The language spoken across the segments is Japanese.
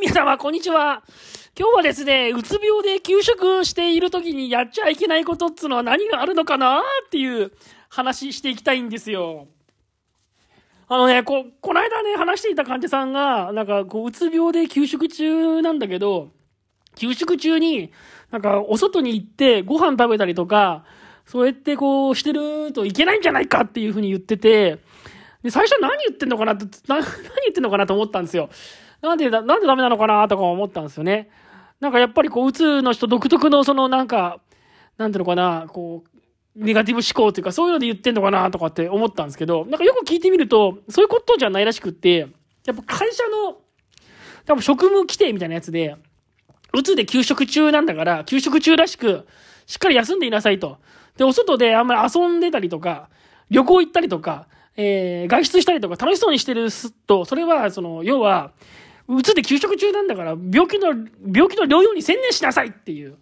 皆様、こんにちは。今日はですね、うつ病で休職している時にやっちゃいけないことっつうのは何があるのかな？っていう話していきたいんですよ。あのね、こ、この間ね、話していた患者さんが、なんか、こう、うつ病で休職中なんだけど、休職中に、なんか、お外に行ってご飯食べたりとか、そうやってこう、してるといけないんじゃないか？っていうふうに言ってて、で、最初何言ってんのかなって、何言ってんのかなと思ったんですよ。なんでだなんでダメなのかなとか思ったんですよね。なんかやっぱりこう、うつの人独特のそのなんか、なんていうのかな、こう、ネガティブ思考というか、そういうので言ってんのかなとかって思ったんですけど、なんかよく聞いてみると、そういうことじゃないらしくって、やっぱ会社の、多分職務規定みたいなやつで、うつで休職中なんだから、休職中らしく、しっかり休んでいなさいと。で、お外であんまり遊んでたりとか、旅行行ったりとか、えー、外出したりとか楽しそうにしてると、それは、その、要は、うつで休職中なんだから、病気の、病気の療養に専念しなさいっていう。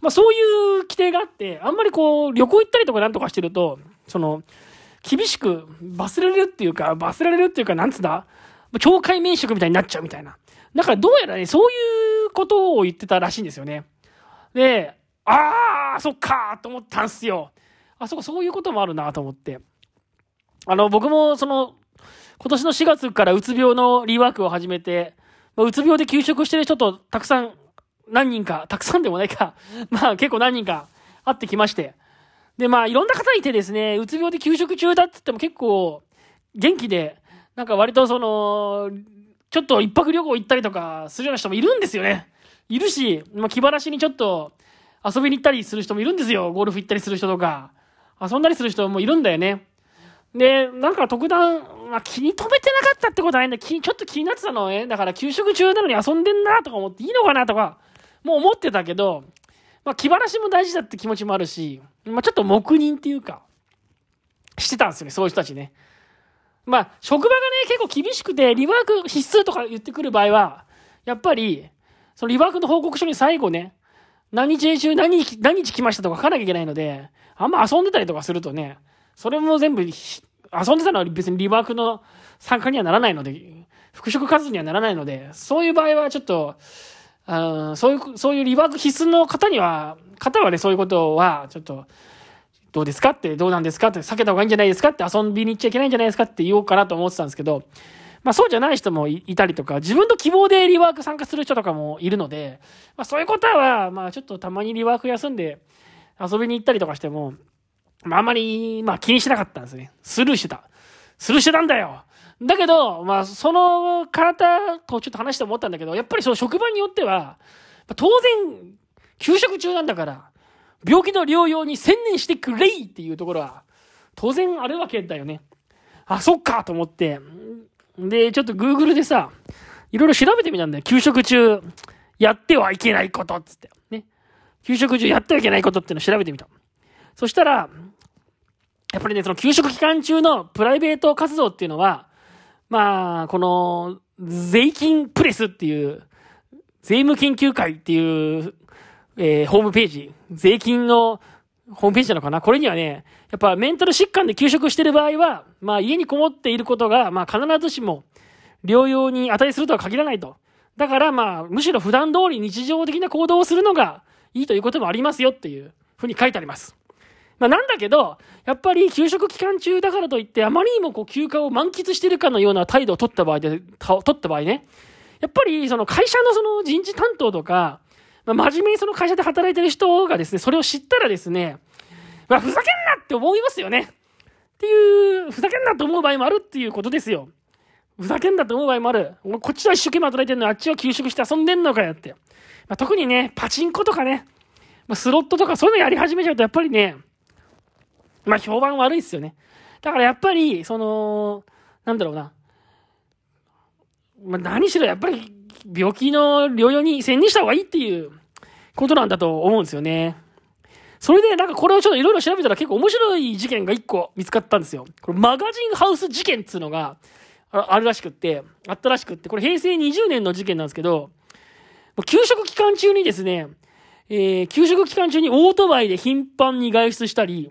まあそういう規定があって、あんまりこう、旅行行ったりとかなんとかしてると、その、厳しく罰せられるっていうか、罰せられるっていうか、なんつうんだ？懲戒免職みたいになっちゃうみたいな。だからどうやらね、そういうことを言ってたらしいんですよね。で、ああ、そっかと思ったんすよ。あ、そこそういうこともあるなと思って。あの、僕もその、今年の4月からうつ病のリワークを始めて、まあ、うつ病で休職してる人とたくさん、何人か、たくさんでもないか、まあ結構何人か会ってきまして。で、まあいろんな方いてですね、うつ病で休職中だって言っても結構元気で、なんか割とその、ちょっと一泊旅行行ったりとかするような人もいるんですよね。いるし、まあ気晴らしにちょっと遊びに行ったりする人もいるんですよ。ゴルフ行ったりする人とか。遊んだりする人もいるんだよね。で、なんか特段、まあ、気に留めてなかったってことはないんだ。ちょっと気になってたのね。だから給食中なのに遊んでんなとか思っていいのかなとか、もう思ってたけど、まあ、気晴らしも大事だって気持ちもあるし、まあ、ちょっと黙認っていうか、してたんですよね、そういう人たちね。まあ、職場がね、結構厳しくて、リワーク必須とか言ってくる場合は、やっぱり、そのリワークの報告書に最後ね、何日中何日、何日来ましたとか書かなきゃいけないので、あんま遊んでたりとかするとね、それも全部、遊んでたのは別にリワークの参加にはならないので、復職活動にはならないので、そういう場合はちょっと、あそういう、そういうリワーク必須の方には、方はね、そういうことは、ちょっと、どうですかって、どうなんですかって、避けた方がいいんじゃないですかって、遊びに行っちゃいけないんじゃないですかって言おうかなと思ってたんですけど、まあそうじゃない人もいたりとか、自分の希望でリワーク参加する人とかもいるので、まあそういうことは、まあちょっとたまにリワーク休んで遊びに行ったりとかしても、まあ、あんまり、まあ気にしなかったんですね。スルーしてた。スルーしてたんだよだけど、まあ、その方とちょっと話して思ったんだけど、やっぱりその職場によっては、当然、休職中なんだから、病気の療養に専念してくれいっていうところは、当然あるわけだよね。あ、そっかと思って。で、ちょっと Google でさ、いろいろ調べてみたんだよ。休職中、やってはいけないことっつって。ね。休職中やってはいけないことっていうのを調べてみた。そしたら、やっぱりね、その給食期間中のプライベート活動っていうのは、まあ、この、税金プレスっていう、税務研究会っていう、えー、ホームページ、税金のホームページなのかな？これにはね、やっぱメンタル疾患で休職してる場合は、まあ家にこもっていることが、まあ必ずしも療養に値するとは限らないと。だからまあ、むしろ普段通り日常的な行動をするのがいいということもありますよっていうふうに書いてあります。まあ、なんだけど、やっぱり休職期間中だからといって、あまりにもこう休暇を満喫してるかのような態度を取った場合で、取った場合ね、やっぱりその会社のその人事担当とか、まあ、真面目にその会社で働いてる人がですね、それを知ったらですね、まあ、ふざけんなって思いますよね。っていう、ふざけんなと思う場合もあるっていうことですよ。ふざけんなと思う場合もある。こっちは一生懸命働いてるのにあっちは休職して遊んでんのかよって。まあ、特にね、パチンコとかね、まあ、スロットとかそういうのやり始めちゃうとやっぱりね、まあ評判悪いっすよね。だからやっぱり、その、なんだろうな。まあ何しろやっぱり病気の療養に専念した方がいいっていうことなんだと思うんですよね。それでなんかこれをちょっといろいろ調べたら結構面白い事件が1個見つかったんですよ。これマガジンハウス事件っつうのがあるらしくって、あったらしくって、これ平成20年の事件なんですけど、給食期間中にですね、えー、給食期間中にオートバイで頻繁に外出したり、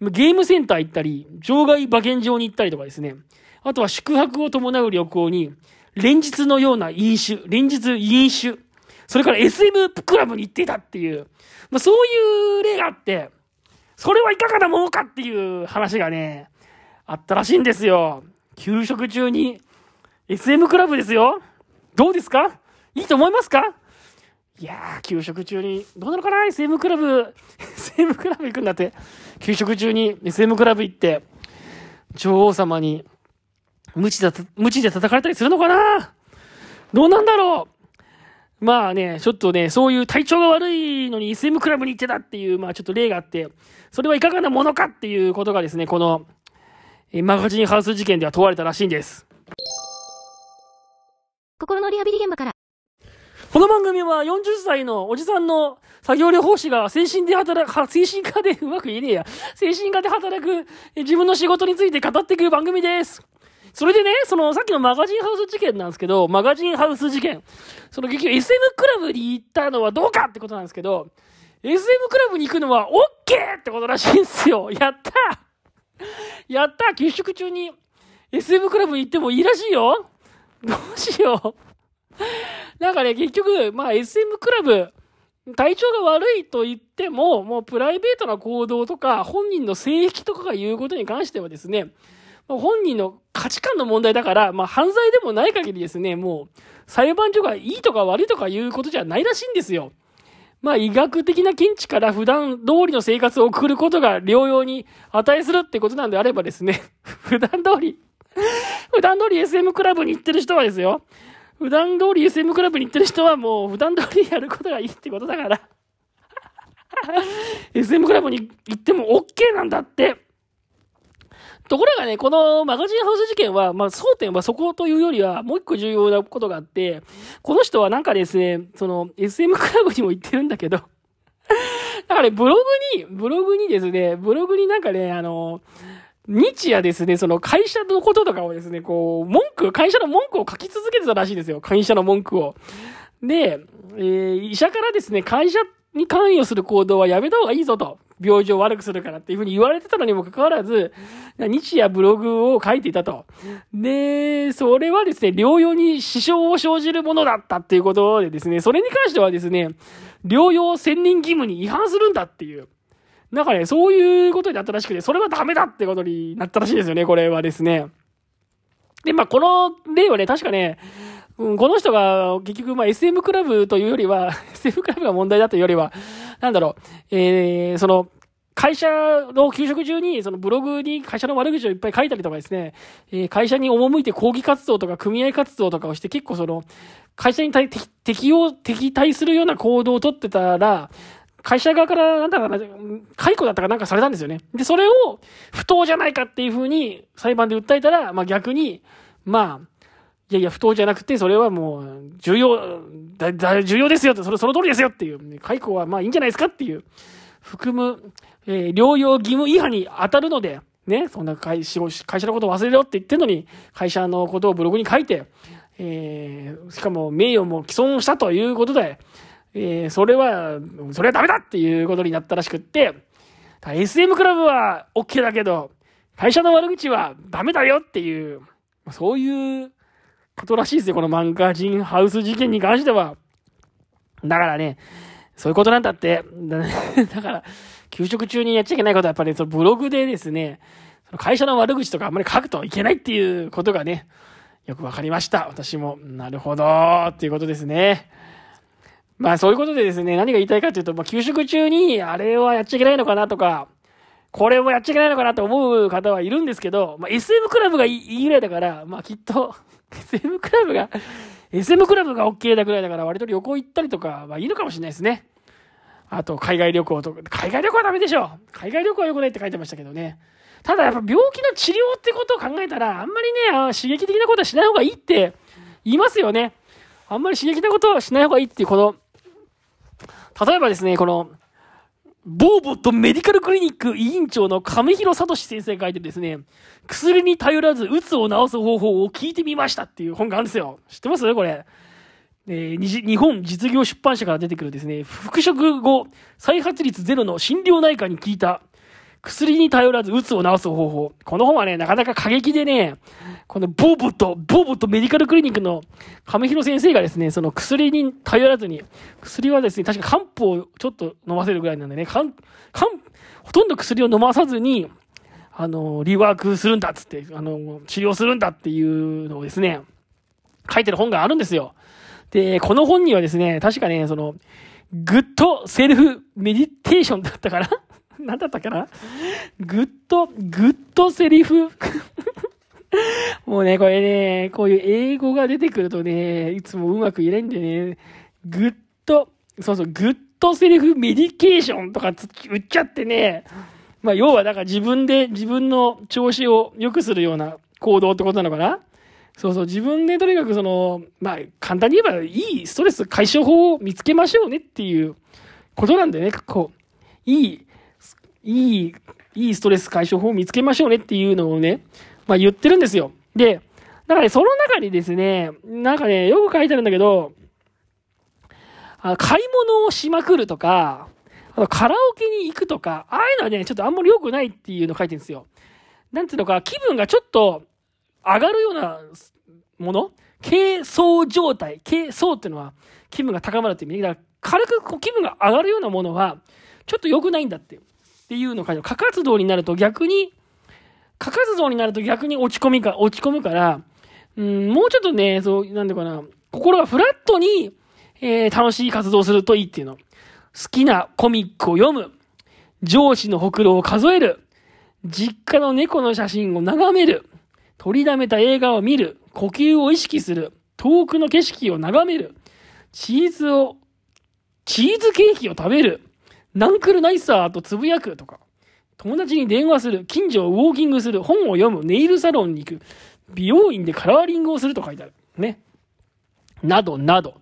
ゲームセンター行ったり、場外馬券場に行ったりとかですね。あとは宿泊を伴う旅行に、連日のような飲酒、連日飲酒、それから SM クラブに行っていたっていう、まあ、そういう例があって、それはいかがなものかっていう話がね、あったらしいんですよ。給食中に SM クラブですよ。どうですか？いいと思いますか？いやー、給食中に、どうなのかな ?SM クラブ、SM クラブ行くんだって。給食中に SM クラブ行って、女王様に、無知で、無知で叩かれたりするのかな？どうなんだろうまあね、ちょっとね、そういう体調が悪いのに SM クラブに行ってたっていう、まあちょっと例があって、それはいかがなものかっていうことがですね、この、マガジンハウス事件では問われたらしいんです。心のリハビリ現場から。この番組は40歳のおじさんの作業療法士が精神で働く、精神科で うまく言えねえや。精神科で働く自分の仕事について語っていく番組です。それでね、そのさっきのマガジンハウス事件なんですけど、マガジンハウス事件。その結局 SM クラブに行ったのはどうかってことなんですけど、SM クラブに行くのは OK ってことらしいんですよ。やったやった給食中に SM クラブに行ってもいいらしいよどうしよう なんかね、結局、まあ SM クラブ、体調が悪いと言っても、もうプライベートな行動とか、本人の性癖とかが言うことに関してはですね、本人の価値観の問題だから、まあ犯罪でもない限りですね、もう裁判所がいいとか悪いとかいうことじゃないらしいんですよ。まあ医学的な見地から普段通りの生活を送ることが療養に値するってことなんであればですね、普段通り普段通り SM クラブに行ってる人はですよ、普段通り SM クラブに行ってる人はもう普段通りやることがいいってことだから SM クラブに行っても OK なんだって。ところがね、このマガジンハウス事件は、まあ、争点はそこというよりは、もう一個重要なことがあって、この人はなんかですね、その、SM クラブにも行ってるんだけど、だからね、ブログに、ブログにですね、ブログになんかね、あの、日夜ですね、その会社のこととかをですね、こう、文句、会社の文句を書き続けてたらしいですよ。会社の文句を。で、えー、医者からですね、会社に関与する行動はやめた方がいいぞと。病状を悪くするからっていうふうに言われてたのにもかかわらず、日夜ブログを書いていたと。で、それはですね、療養に支障を生じるものだったっていうことでですね、それに関してはですね、療養専任義務に違反するんだっていう。なんかね、そういうことになったらしくて、それはダメだってことになったらしいですよね、これはですね。で、まあ、この例はね、確かね、うん、この人が結局、まあ、SM クラブというよりは、SM クラブが問題だというよりは、なんだろう、えー、その、会社の給食中に、そのブログに会社の悪口をいっぱい書いたりとかですね、えー、会社に赴いて抗議活動とか組合活動とかをして結構その、会社に対適用、敵対するような行動をとってたら、会社側から、なんだかな、解雇だったかなんかされたんですよね。で、それを不当じゃないかっていうふうに裁判で訴えたら、まあ逆に、まあ、いやいや、不当じゃなくて、それはもう、重要、だ、だ、重要ですよって、それ、その通りですよっていう、解雇はまあいいんじゃないですかっていう、含む、えー、療養義務違反に当たるので、ね、そんな会社のことを忘れろって言ってんのに、会社のことをブログに書いて、えー、しかも名誉も毀損したということで、えー、それは、それはダメだっていうことになったらしくって、SM クラブは OK だけど、会社の悪口はダメだよっていう、そういうことらしいですよ、このマンガジンハウス事件に関しては。だからね、そういうことなんだって。だ から、給食中にやっちゃいけないことはやっぱり、そのブログでですね、その会社の悪口とかあんまり書くといけないっていうことがね、よくわかりました。私も、なるほど、っていうことですね。まあそういうことでですね、何が言いたいかというと、まあ給食中にあれはやっちゃいけないのかなとか、これもやっちゃいけないのかなと思う方はいるんですけど、まあ SM クラブがいいぐらいだから、まあきっと SM クラブが、SM クラブが OK だぐらいだから割と旅行行ったりとかはいいのかもしれないですね。あと海外旅行とか、海外旅行はダメでしょ海外旅行は良くないって書いてましたけどね。ただやっぱ病気の治療ってことを考えたら、あんまりね、刺激的なことはしない方がいいって言いますよね。あんまり刺激なことはしない方がいいっていう、この、例えばですね、この、ボーボットメディカルクリニック委員長の亀広聡先生が書いてですね、薬に頼らず、うつを治す方法を聞いてみましたっていう本があるんですよ。知ってます？これ。えー、日本実業出版社から出てくるですね、復職後、再発率ゼロの心療内科に聞いた、薬に頼らず、うつを治す方法。この本はね、なかなか過激でね、このボーボット、ボーボットメディカルクリニックの亀廣先生がですね、その薬に頼らずに、薬はですね、確か漢方をちょっと飲ませるぐらいなんでね、漢、漢、ほとんど薬を飲まさずに、あの、リワークするんだっつって、あの、治療するんだっていうのをですね、書いてる本があるんですよ。で、この本にはですね、確かね、その、 good self meditation だったかな？何だったかな？good、good self？もうね、これね、こういう英語が出てくるとね、いつもうまく言えないんでね、 good、そうそう、 good self medication とか言っちゃってね、まあ要はだから自分で自分の調子を良くするような行動ってことなのかな？そうそう、自分でとにかくその、まあ簡単に言えばいいストレス解消法を見つけましょうねっていうことなんだよね、こう。いい、いい、いいストレス解消法を見つけましょうねっていうのをね、まあ言ってるんですよ。で、だからね、その中にですね、なんかね、よく書いてあるんだけど、あ買い物をしまくるとか、あとカラオケに行くとか、ああいうのはね、ちょっとあんまり良くないっていうの書いてるんですよ。なんていうのか、気分がちょっと上がるようなもの？軽装状態。軽装っていうのは気分が高まるっていう意味でだから軽くこう気分が上がるようなものは、ちょっと良くないんだって。っていうのを書いて過活動になると逆に、過活動になると逆に落ち込みか、落ち込むから、うん、もうちょっとね、そう、なんでかな、心がフラットに、えー、楽しい活動するといいっていうの。好きなコミックを読む。上司のほくろを数える。実家の猫の写真を眺める。取りだめた映画を見る。呼吸を意識する。遠くの景色を眺める。チーズを、チーズケーキを食べる。ナンクルナイサーとつぶやくとか。友達に電話する。近所をウォーキングする。本を読む。ネイルサロンに行く。美容院でカラーリングをすると書いてある。ね。などなど。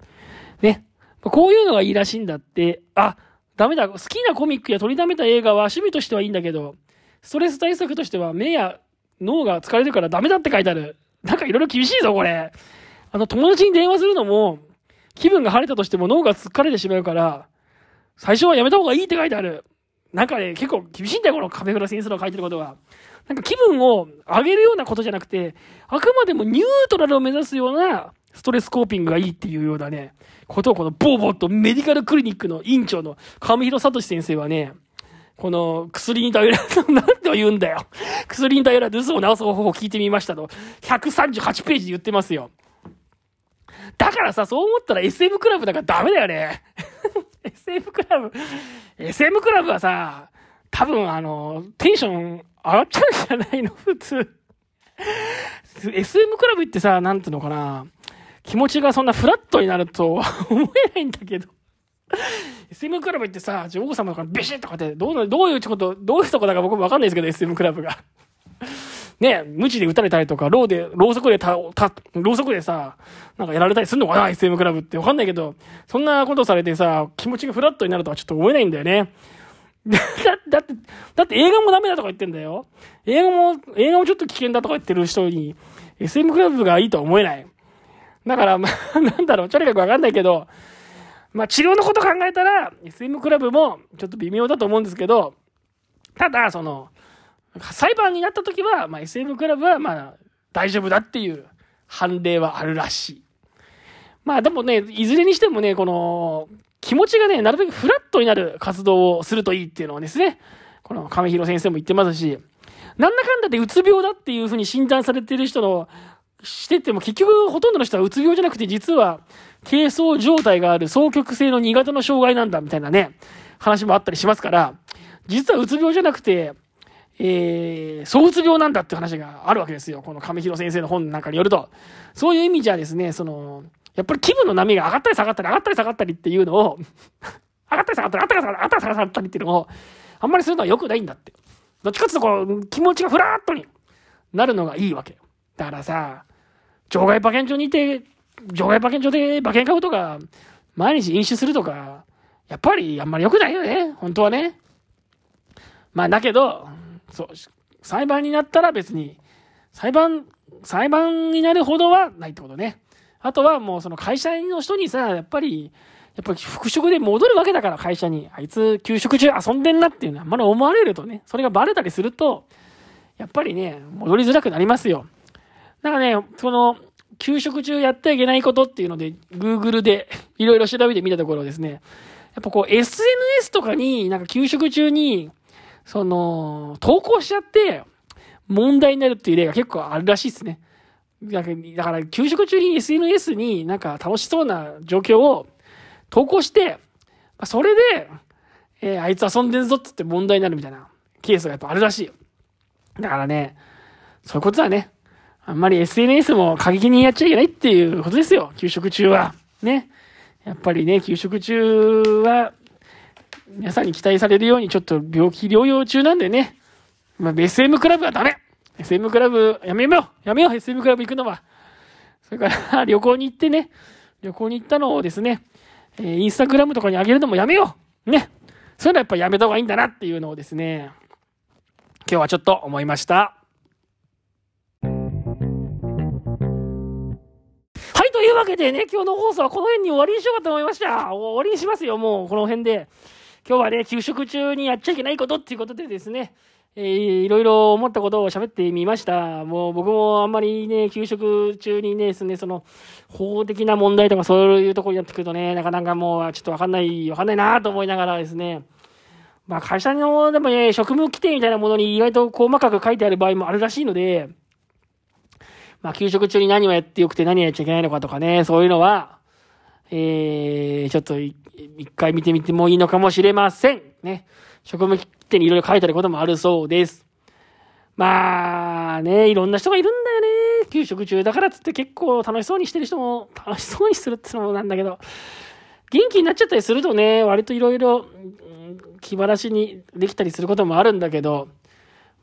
ね。こういうのがいいらしいんだって。あ、ダメだ。好きなコミックや取りだめた映画は趣味としてはいいんだけど、ストレス対策としては目や脳が疲れるからダメだって書いてある。なんかいろいろ厳しいぞ、これ。あの、友達に電話するのも、気分が晴れたとしても脳が疲れてしまうから、最初はやめた方がいいって書いてある。なんかね、結構厳しいんだよ、この壁倉先生の書いてることが。なんか気分を上げるようなことじゃなくて、あくまでもニュートラルを目指すようなストレスコーピングがいいっていうようなね、ことをこのボーボーとメディカルクリニックの院長の上広聡先生はね、この薬に頼らず、何と言うんだよ。薬に頼らず嘘を治す方法を聞いてみましたと、138ページで言ってますよ。だからさ、そう思ったら SM クラブだからダメだよね。SM クラブ、SM クラブはさ、多分あの、テンション上がっちゃうんじゃないの？普通。SM クラブってさ、なんていうのかな。気持ちがそんなフラットになるとは思えないんだけど。SM クラブってさ、女王様とかビシッとかって、どうどういうこと、どういうとこだか僕もわかんないですけど、SM クラブが。ね、無知で撃たれたりとか、ろうで、ろうそくでた、た、ろうそくでさ、なんかやられたりすんのかな ?SM クラブってわかんないけど、そんなことされてさ、気持ちがフラットになるとはちょっと思えないんだよね。だ、だって、だって映画もダメだとか言ってんだよ。映画も、映画もちょっと危険だとか言ってる人に、SM クラブがいいとは思えない。だから、まあ、なんだろう、とにかくわかんないけど、まあ治療のこと考えたら、SM クラブもちょっと微妙だと思うんですけど、ただ、その、裁判になった時は、まあ SM クラブはまあ大丈夫だっていう判例はあるらしい。まあでもね、いずれにしてもね、この、気持ちがね、なるべくフラットになる活動をするといいっていうのはですね、この亀広先生も言ってますし、なんだかんだでうつ病だっていうふうに診断されてる人の、してても結局ほとんどの人はうつ病じゃなくて実は軽装状態がある双極性の2型の障害なんだみたいなね、話もあったりしますから、実はうつ病じゃなくて、えー、躁うつ病なんだって話があるわけですよ。この亀広先生の本なんかによると。そういう意味じゃですね、その、やっぱり気分の波が上がったり下がったり上がったり下がったりっていうのを 上がったり下がったり上がったり下がったり下がったりっていうのを、あんまりするのは良くないんだって。どっちかっていうとこう、気持ちがフラットになるのがいいわけ。だからさ、場外馬券場にいて、場外馬券場で馬券買うとか、毎日飲酒するとか、やっぱりあんまり良くないよね。本当はね。まあだけど、そう、裁判になったら別に、裁判、裁判になるほどはないってことね。あとはもうその会社の人にさ、やっぱりやっぱり復職で戻るわけだから、会社に。あいつ、休職中遊んでんなっていうのは、あんまり思われるとね、それがバレたりすると、やっぱりね、戻りづらくなりますよ。だからね、その、休職中やってはいけないことっていうので、Google でいろいろ調べてみたところですね、やっぱこう SNS とかになんか休職中に、その、投稿しちゃって問題になるっていう例が結構あるらしいですね。だから、休職中に SNS になんか楽しそうな状況を投稿して、それで、えー、あいつ遊んでんぞってって問題になるみたいなケースがやっぱあるらしい。だからね、そういうことだね。あんまり SNS も過激にやっちゃいけないっていうことですよ。休職中は。ね。やっぱりね、休職中は、皆さんに期待されるようにちょっと病気療養中なんでね。まあ、SM クラブはダメ !SM クラブやめようやめよう !SM クラブ行くのは。それから旅行に行ってね、旅行に行ったのをですね、えー、インスタグラムとかに上げるのもやめようねそういうのはやっぱやめた方がいいんだなっていうのをですね、今日はちょっと思いました。はい、というわけでね、今日の放送はこの辺に終わりにしようかと思いました。終わりにしますよ、もうこの辺で。今日はね、給食中にやっちゃいけないことっていうことでですね、えー、いろいろ思ったことを喋ってみました。もう僕もあんまりね、給食中にね、ですね、その、法的な問題とかそういうところになってくるとね、なかなかもうちょっとわかんない、わかんないなと思いながらですね、まあ会社の、でもね、職務規定みたいなものに意外と細かく書いてある場合もあるらしいので、まあ給食中に何をやってよくて何をやっちゃいけないのかとかね、そういうのは、えー、ちょっと一回見てみてもいいのかもしれません。ね。職務規定にいろいろ書いてあることもあるそうです。まあね、いろんな人がいるんだよね。給食中だからっつって結構楽しそうにしてる人も楽しそうにするってのもなんだけど、元気になっちゃったりするとね、割といろいろ気晴らしにできたりすることもあるんだけど、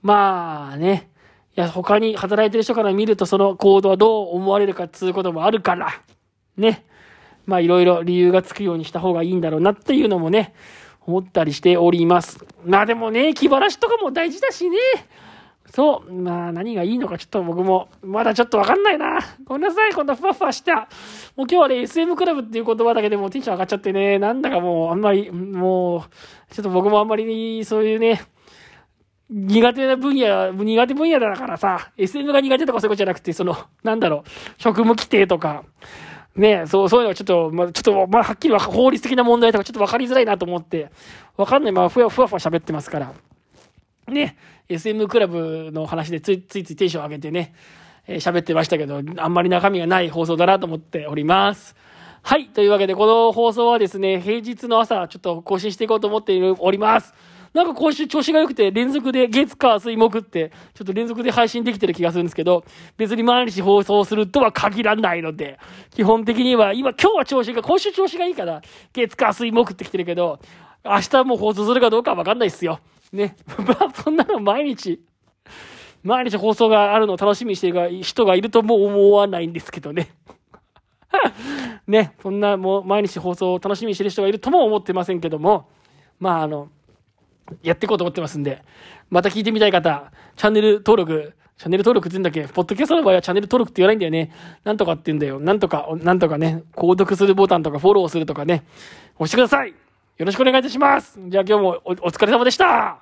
まあね、いや、他に働いてる人から見るとその行動はどう思われるかっつうこともあるから、ね。まあいろいろ理由がつくようにした方がいいんだろうなっていうのもね、思ったりしております。まあでもね、気晴らしとかも大事だしね。そう。まあ何がいいのかちょっと僕も、まだちょっとわかんないな。ごめんなさい、こんなふわふわした。もう今日はね、SM クラブっていう言葉だけでもテンション上がっちゃってね、なんだかもうあんまり、もう、ちょっと僕もあんまりそういうね、苦手な分野、苦手分野だからさ、SM が苦手とかそういうことじゃなくて、その、なんだろう、職務規定とか、ねそう、そういうのはちょっと、まあ、ちょっと、まあ、はっきりは法律的な問題とかちょっと分かりづらいなと思って、分かんないままふわふわふわ喋ってますから。ね、SM クラブの話でついついついテンション上げてね、えー、喋ってましたけど、あんまり中身がない放送だなと思っております。はい。というわけで、この放送はですね、平日の朝、ちょっと更新していこうと思っております。なんか今週調子が良くて、連続で月、火、水、木って、ちょっと連続で配信できてる気がするんですけど、別に毎日放送するとは限らないので、基本的には、今、今日は調子が、今週調子がいいから、月、火、水、木ってきてるけど、明日も放送するかどうかわかんないっすよ。ね。まあ、そんなの毎日、毎日放送があるのを楽しみにしてる人がいるとも思わないんですけどね。ね、そんなもう毎日放送を楽しみにしてる人がいるとも思ってませんけども、まああの、やっていこうと思ってますんで、また聞いてみたい方、チャンネル登録、チャンネル登録って言うんだっけ？ポッドキャストの場合はチャンネル登録って言わないんだよね。なんとかって言うんだよ。なんとか、なんとかね、購読するボタンとかフォローするとかね、押してください。よろしくお願いいたします。じゃあ今日もおお疲れ様でした。